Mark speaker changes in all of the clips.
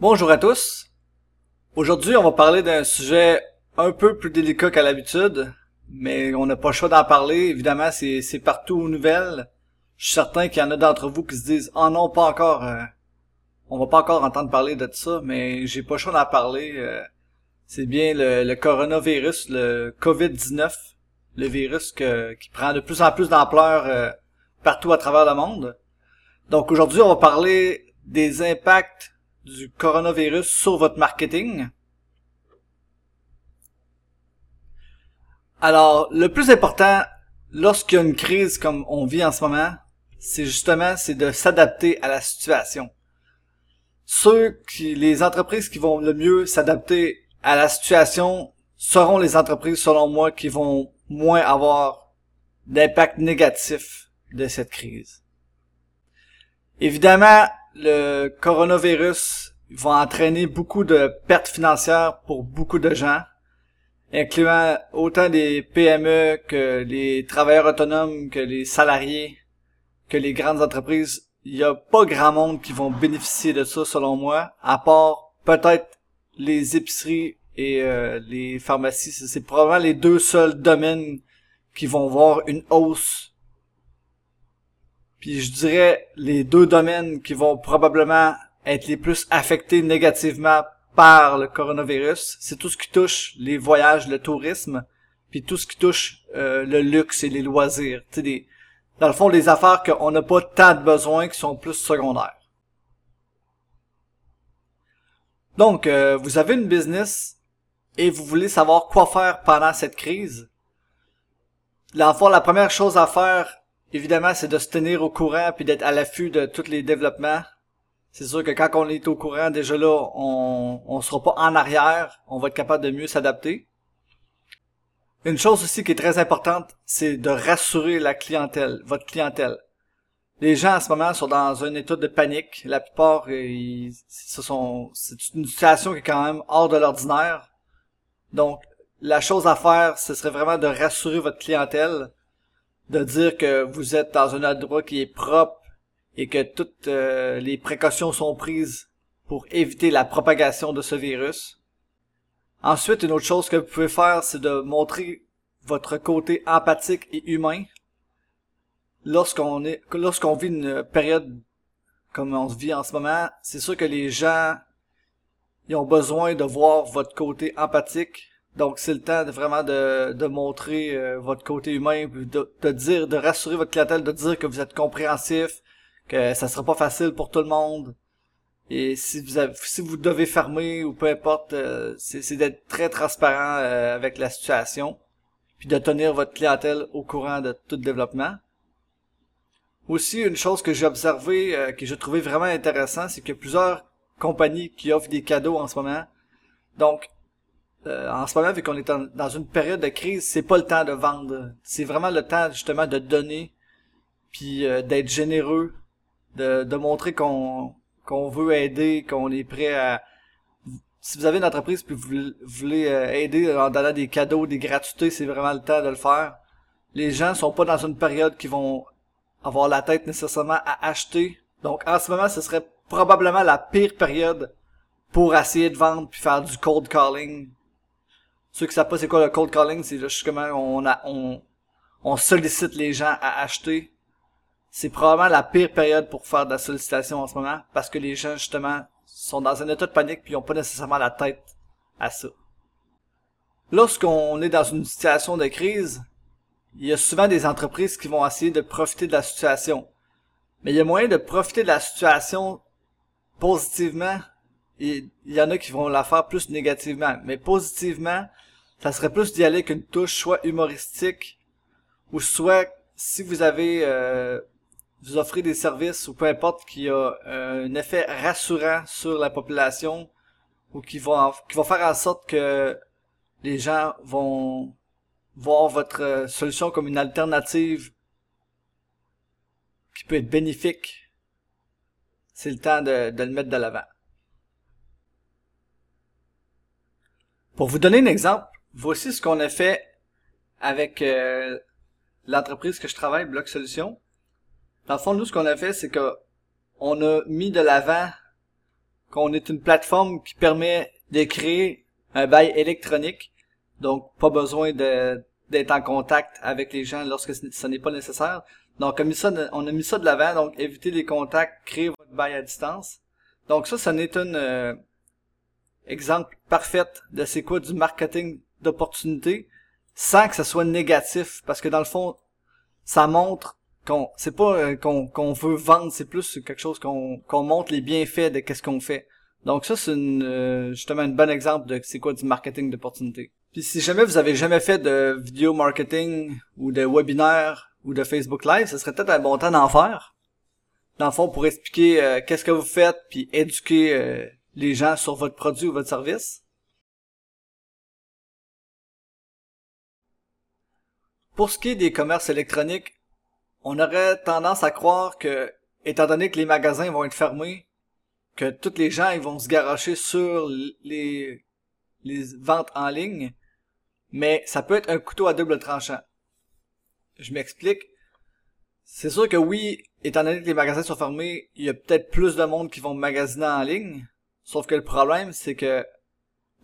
Speaker 1: Bonjour à tous. Aujourd'hui, on va parler d'un sujet un peu plus délicat qu'à l'habitude, mais on n'a pas le choix d'en parler. Évidemment, c'est, partout aux nouvelles. Je suis certain qu'il y en a d'entre vous qui se disent « Oh non, pas encore. euh, on va pas encore entendre parler de ça, mais j'ai pas le choix d'en parler. euh, c'est bien le, coronavirus, le COVID-19, le virus qui prend de plus en plus d'ampleur euh, partout à travers le monde. Donc aujourd'hui, on va parler des impacts du coronavirus sur votre marketing? Alors, le plus important, lorsqu'il y a une crise comme on vit en ce moment, c'est justement, c'est de s'adapter à la situation. Ceux qui, les entreprises qui vont le mieux s'adapter à la situation seront les entreprises, selon moi, qui vont moins avoir d'impact négatif de cette crise. Évidemment, le coronavirus va entraîner beaucoup de pertes financières pour beaucoup de gens, incluant autant des PME que les travailleurs autonomes, que les salariés, que les grandes entreprises. Il n'y a pas grand monde qui vont bénéficier de ça, selon moi, à part peut-être les épiceries et euh, les pharmacies. C'est probablement les deux seuls domaines qui vont voir une hausse puis je dirais les deux domaines qui vont probablement être les plus affectés négativement par le coronavirus, c'est tout ce qui touche les voyages, le tourisme, puis tout ce qui touche euh, le luxe et les loisirs. Tu des, dans le fond, les affaires qu'on n'a pas tant de besoins qui sont plus secondaires. Donc, euh, vous avez une business et vous voulez savoir quoi faire pendant cette crise. Dans le la première chose à faire, évidemment, c'est de se tenir au courant puis d'être à l'affût de tous les développements. C'est sûr que quand on est au courant, déjà là, on on sera pas en arrière, on va être capable de mieux s'adapter. Une chose aussi qui est très importante, c'est de rassurer la clientèle, votre clientèle. Les gens en ce moment sont dans un état de panique. La plupart, euh, c'est une situation qui est quand même hors de l'ordinaire. Donc, la chose à faire, ce serait vraiment de rassurer votre clientèle, de dire que vous êtes dans un endroit qui est propre et que toutes euh, les précautions sont prises pour éviter la propagation de ce virus. Ensuite, une autre chose que vous pouvez faire, c'est de montrer votre côté empathique et humain. Lorsqu'on est, lorsqu'on vit une période comme on vit en ce moment, c'est sûr que les gens, ont besoin de voir votre côté empathique. Donc, c'est le temps de vraiment de, de montrer euh, votre côté humain, de, de dire, de rassurer votre clientèle, de dire que vous êtes compréhensif, que ça sera pas facile pour tout le monde. Et si vous avez, si vous devez fermer ou peu importe, euh, c'est d'être très transparent euh, avec la situation, puis de tenir votre clientèle au courant de tout développement. Aussi, une chose que j'ai observé, euh, que j'ai trouvé vraiment intéressant, c'est a plusieurs compagnies qui offrent des cadeaux en ce moment. Donc, euh, en ce moment, vu qu'on est dans une période de crise, c'est pas le temps de vendre. C'est vraiment le temps justement de donner, puis euh, d'être généreux, de, de montrer qu'on qu'on veut aider, qu'on est prêt à. Si vous avez une entreprise puis vous voulez euh, aider en donnant des cadeaux, des gratuités, c'est vraiment le temps de le faire. Les gens sont pas dans une période qui vont avoir la tête nécessairement à acheter. Donc en ce moment, ce serait probablement la pire période pour essayer de vendre puis faire du cold calling. Ceux qui savent pas c'est quoi le cold calling, c'est justement on a on on sollicite les gens à acheter. C'est probablement la pire période pour faire de la sollicitation en ce moment parce que les gens justement sont dans un état de panique puis ils ont pas nécessairement la tête à ça. Lorsqu'on est dans une situation de crise, il y a souvent des entreprises qui vont essayer de profiter de la situation. Mais il y a moyen de profiter de la situation positivement il y en a qui vont la faire plus négativement. Mais positivement, ça serait plus d'y aller avec une touche soit humoristique ou soit si vous avez euh, vous offrez des services ou peu importe qui a euh, un effet rassurant sur la population ou qui va qui va faire en sorte que les gens vont voir votre euh, solution comme une alternative qui peut être bénéfique, c'est le temps de, de le mettre de l'avant. Pour vous donner un exemple, voici ce qu'on a fait avec euh, l'entreprise que je travaille, Bloc Solutions. Dans le fond, nous, ce qu'on a fait, c'est que on a mis de l'avant qu'on est une plateforme qui permet de créer un bail électronique. Donc, pas besoin d'être en contact avec les gens lorsque ce n'est pas nécessaire. Donc, on a mis ça on a mis ça de l'avant. Donc, éviter les contacts, créer votre bail à distance. Donc, ça, ça n'est un euh, exemple parfait de c'est quoi du marketing d'opportunité sans que ça soit négatif. Parce que dans le fond, ça montre qu'on c'est pas euh, qu'on qu'on veut vendre, c'est plus quelque chose qu'on qu'on montre les bienfaits de qu'est-ce qu'on fait. Donc ça c'est euh, justement un bon exemple de c'est quoi du marketing d'opportunité. Puis si jamais vous avez jamais fait de vidéo marketing ou de webinaire ou de Facebook Live, ce serait peut-être un bon temps d'en faire. Dans le fond, pour expliquer euh, qu'est-ce que vous faites, puis éduquer les gens sur votre produit ou votre service? Pour ce qui est des commerces électroniques, on aurait tendance à croire que, étant donné que les magasins vont être fermés, que tous les gens vont se garocher sur les, les ventes en ligne, mais ça peut être un couteau à double tranchant. Je m'explique. C'est sûr que oui, étant donné que les magasins sont fermés, il y a peut-être plus de monde qui vont magasiner en ligne. Sauf que le problème, c'est que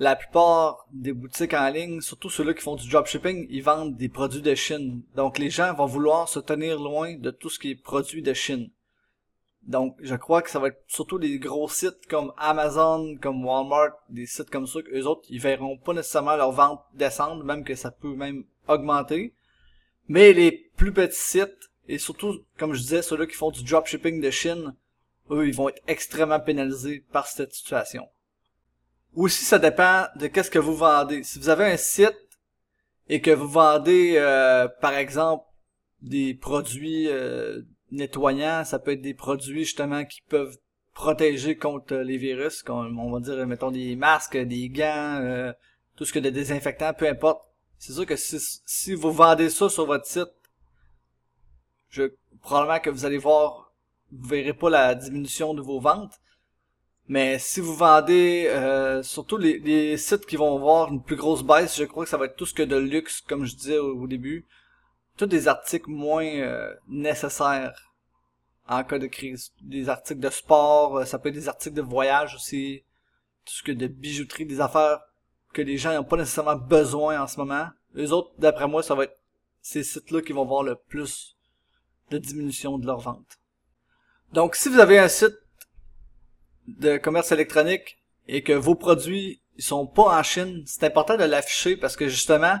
Speaker 1: la plupart des boutiques en ligne, surtout ceux-là qui font du dropshipping, ils vendent des produits de Chine. Donc les gens vont vouloir se tenir loin de tout ce qui est produit de Chine. Donc je crois que ça va être surtout des gros sites comme Amazon, comme Walmart, des sites comme ça, eux autres, ils verront pas nécessairement leur vente descendre, même que ça peut même augmenter. Mais les plus petits sites, et surtout, comme je disais, ceux-là qui font du dropshipping de Chine, eux, ils vont être extrêmement pénalisés par cette situation. Aussi, ça dépend de qu'est-ce que vous vendez. Si vous avez un site et que vous vendez, euh, par exemple, des produits euh, nettoyants, ça peut être des produits justement qui peuvent protéger contre les virus, comme on va dire, mettons des masques, des gants, euh, tout ce que de désinfectant, peu importe. C'est sûr que si, si vous vendez ça sur votre site, je probablement que vous allez voir, vous verrez pas la diminution de vos ventes. Mais si vous vendez, euh, surtout les, sites qui vont avoir une plus grosse baisse, je crois que ça va être tout ce que de luxe, comme je disais au, début. Tous des articles moins euh, nécessaires en cas de crise. Des articles de sport, euh, ça peut être des articles de voyage aussi. Tout ce que de bijouterie, des affaires que les gens n'ont pas nécessairement besoin en ce moment. Les autres, d'après moi, ça va être ces sites-là qui vont voir le plus de diminution de leur vente. Donc, si vous avez un site de commerce électronique et que vos produits ils sont pas en Chine, c'est important de l'afficher parce que justement,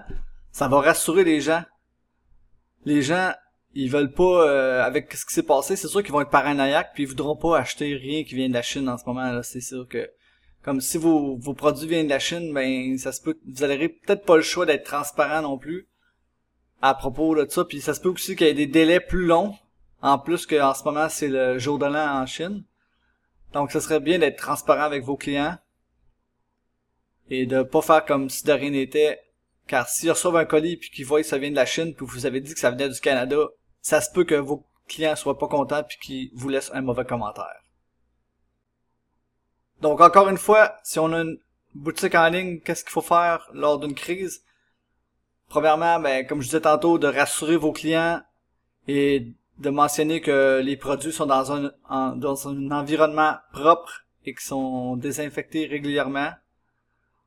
Speaker 1: ça va rassurer les gens. Les gens, ils veulent pas euh, avec ce qui s'est passé, c'est sûr qu'ils vont être paranoïaques puis ils voudront pas acheter rien qui vient de la Chine en ce moment là, c'est sûr que comme si vos, vos produits viennent de la Chine, ben ça se peut vous avez peut-être pas le choix d'être transparent non plus à propos de ça, puis ça se peut aussi qu'il y ait des délais plus longs en plus qu'en ce moment c'est le jour de l'an en Chine. Donc, ce serait bien d'être transparent avec vos clients et de pas faire comme si de rien n'était. Car s'ils reçoivent un colis puis qu'ils voient que ça vient de la Chine puis vous avez dit que ça venait du Canada, ça se peut que vos clients soient pas contents puis qu'ils vous laissent un mauvais commentaire. Donc encore une fois, si on a une boutique en ligne, qu'est-ce qu'il faut faire lors d'une crise? Premièrement, ben, comme je disais tantôt, de rassurer vos clients et de mentionner que les produits sont dans un, dans un environnement propre et qui sont désinfectés régulièrement.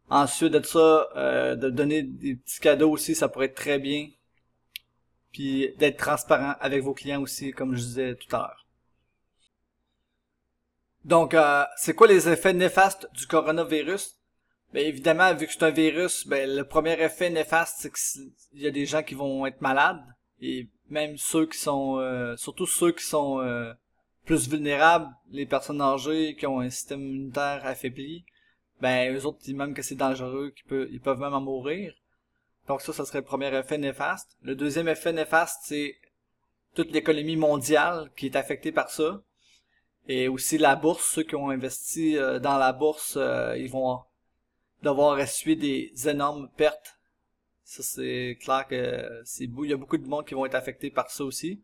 Speaker 1: Ensuite de ça, euh, de donner des petits cadeaux aussi, ça pourrait être très bien. Puis d'être transparent avec vos clients aussi, comme je disais tout à l'heure. Donc, euh, c'est quoi les effets néfastes du coronavirus? Ben évidemment, vu que c'est un virus, ben le premier effet néfaste, c'est qu'il y a des gens qui vont être malades. Et même ceux qui sont, euh, surtout ceux qui sont euh, plus vulnérables, les personnes âgées qui ont un système immunitaire affaibli, ben eux autres disent même que c'est dangereux, qu'ils peuvent, ils peuvent même en mourir. Donc ça, ça serait le premier effet néfaste. Le deuxième effet néfaste, c'est toute l'économie mondiale qui est affectée par ça. Et aussi la bourse, ceux qui ont investi euh, dans la bourse, ils vont devoir essuyer des énormes pertes ça, c'est clair que c'est il y a beaucoup de monde qui vont être affectés par ça aussi.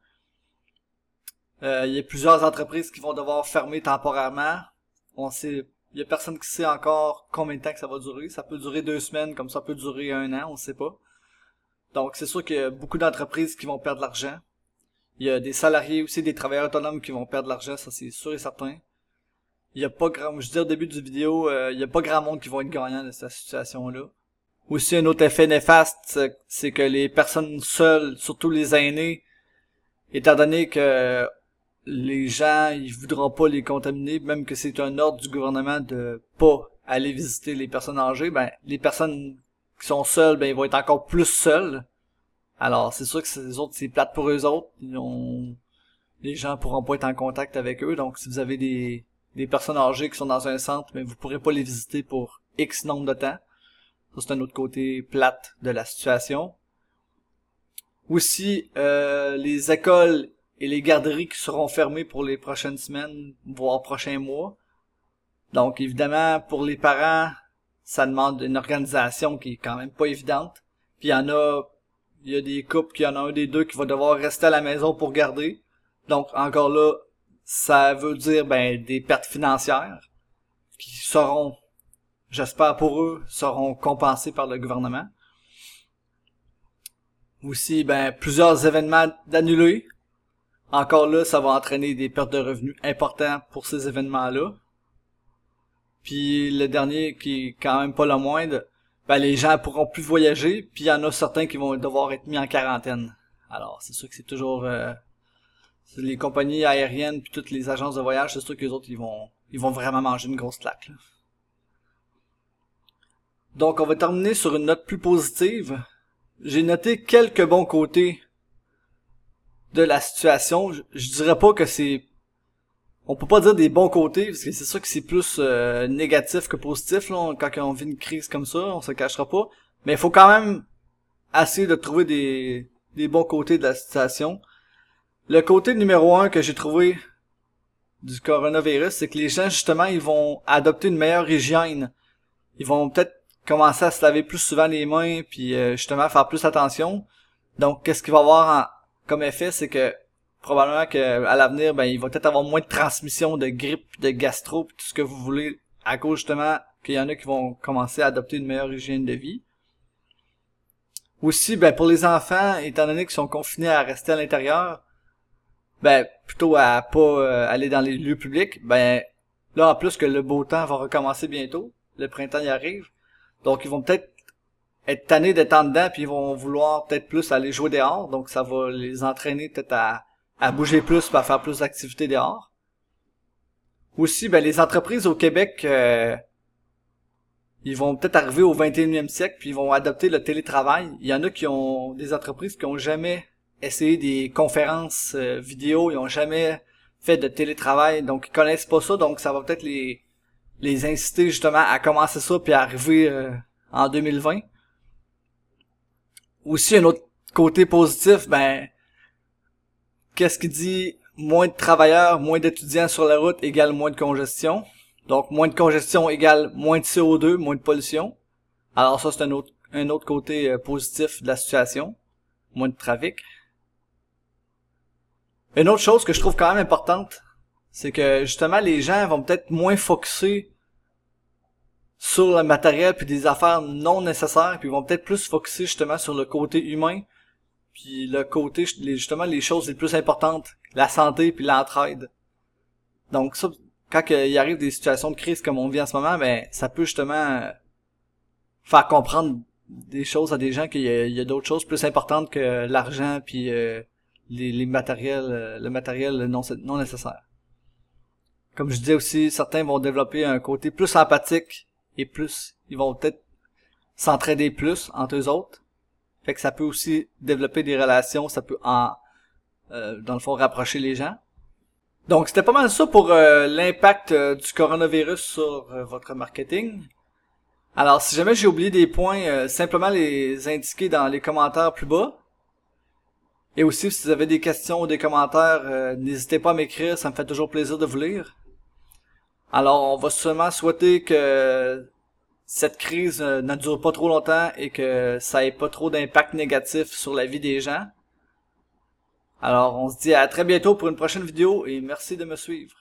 Speaker 1: Euh, il y a plusieurs entreprises qui vont devoir fermer temporairement. On sait, il y a personne qui sait encore combien de temps que ça va durer. Ça peut durer deux semaines, comme ça peut durer un an, on sait pas. Donc c'est sûr qu'il y a beaucoup d'entreprises qui vont perdre l'argent. Il y a des salariés aussi, des travailleurs autonomes qui vont perdre de l'argent, ça c'est sûr et certain. il y a pas grand, je disais au début du vidéo, euh, il y a pas grand monde qui vont être gagnant de cette situation-là. Aussi, un autre effet néfaste, c'est que les personnes seules, surtout les aînés, étant donné que les gens, ils voudront pas les contaminer, même que c'est un ordre du gouvernement de pas aller visiter les personnes âgées, ben, les personnes qui sont seules, ben, ils vont être encore plus seules. Alors, c'est sûr que ces autres, c'est plate pour eux autres. Ils ont... Les gens pourront pas être en contact avec eux. Donc, si vous avez des, personnes âgées qui sont dans un centre, mais vous pourrez pas les visiter pour X nombre de temps. Ça, c'est un autre côté plate de la situation. Aussi, euh, les écoles et les garderies qui seront fermées pour les prochaines semaines, voire prochains mois. Donc, évidemment, pour les parents, ça demande une organisation qui est quand même pas évidente. Puis il y en a, il y a des couples qui en a un des deux qui va devoir rester à la maison pour garder. Donc, encore là, ça veut dire ben des pertes financières qui seront, j'espère pour eux, seront compensées par le gouvernement. Aussi, ben plusieurs événements d'annulés. Encore là, ça va entraîner des pertes de revenus importantes pour ces événements-là. Puis le dernier qui est quand même pas le moindre, ben les gens pourront plus voyager, puis il y en a certains qui vont devoir être mis en quarantaine. Alors, c'est sûr que c'est toujours euh, les compagnies aériennes puis toutes les agences de voyage, c'est sûr que les autres ils vont ils vont vraiment manger une grosse claque. Donc on va terminer sur une note plus positive. J'ai noté quelques bons côtés de la situation. Je, dirais pas que c'est on peut pas dire des bons côtés parce que c'est sûr que c'est plus euh, négatif que positif là, quand on vit une crise comme ça, on se cachera pas. Mais il faut quand même essayer de trouver des, des bons côtés de la situation. Le côté numéro un que j'ai trouvé du coronavirus, c'est que les gens, justement, ils vont adopter une meilleure hygiène. Ils vont peut-être commencer à se laver plus souvent les mains, puis euh, justement faire plus attention. Donc, qu'est-ce qu'il va avoir comme effet, c'est que probablement que à l'avenir, ben, il va peut-être avoir moins de transmission de grippe, de gastro, tout ce que vous voulez, à cause justement qu'il y en a qui vont commencer à adopter une meilleure hygiène de vie. Aussi, ben, pour les enfants, étant donné qu'ils sont confinés à rester à l'intérieur, ben plutôt à pas euh, aller dans les lieux publics, ben là en plus que le beau temps va recommencer bientôt, le printemps y arrive, donc ils vont peut-être être tannés d'être en dedans puis ils vont vouloir peut-être plus aller jouer dehors, donc ça va les entraîner peut-être à, à bouger plus, à faire plus d'activités dehors. Aussi, ben les entreprises au Québec, euh, ils vont peut-être arriver au 21e siècle puis ils vont adopter le télétravail. Il y en a qui ont des entreprises qui ont jamais essayer des conférences euh, vidéo, ils ont jamais fait de télétravail, donc ils connaissent pas ça, donc ça va peut-être les les inciter justement à commencer ça puis à arriver euh, en 2020. Aussi un autre côté positif, ben qu'est-ce qui dit moins de travailleurs, moins d'étudiants sur la route égale moins de congestion? Donc moins de congestion égale moins de CO2, moins de pollution. Alors ça c'est un autre un autre côté euh, positif de la situation, moins de trafic. Une autre chose que je trouve quand même importante, c'est que justement les gens vont peut-être moins focuser sur le matériel puis des affaires non nécessaires, puis vont peut-être plus focuser justement sur le côté humain, puis le côté justement les choses les plus importantes, la santé puis l'entraide. Donc ça, quand il arrive des situations de crise comme on vit en ce moment, ben ça peut justement faire comprendre des choses à des gens qu'il y a, d'autres choses plus importantes que l'argent puis euh, les, matériels, euh, le matériel non nécessaire. Comme je disais aussi, certains vont développer un côté plus empathique et plus, ils vont peut-être s'entraider plus entre eux autres. Fait que ça peut aussi développer des relations, ça peut en, euh, dans le fond, rapprocher les gens. Donc c'était pas mal ça pour euh, l'impact du coronavirus sur votre marketing. Alors si jamais j'ai oublié des points, simplement les indiquer dans les commentaires plus bas. Et aussi, si vous avez des questions ou des commentaires, euh, n'hésitez pas à m'écrire, ça me fait toujours plaisir de vous lire. Alors, on va seulement souhaiter que cette crise euh, ne dure pas trop longtemps et que ça ait pas trop d'impact négatif sur la vie des gens. Alors, on se dit à très bientôt pour une prochaine vidéo et merci de me suivre.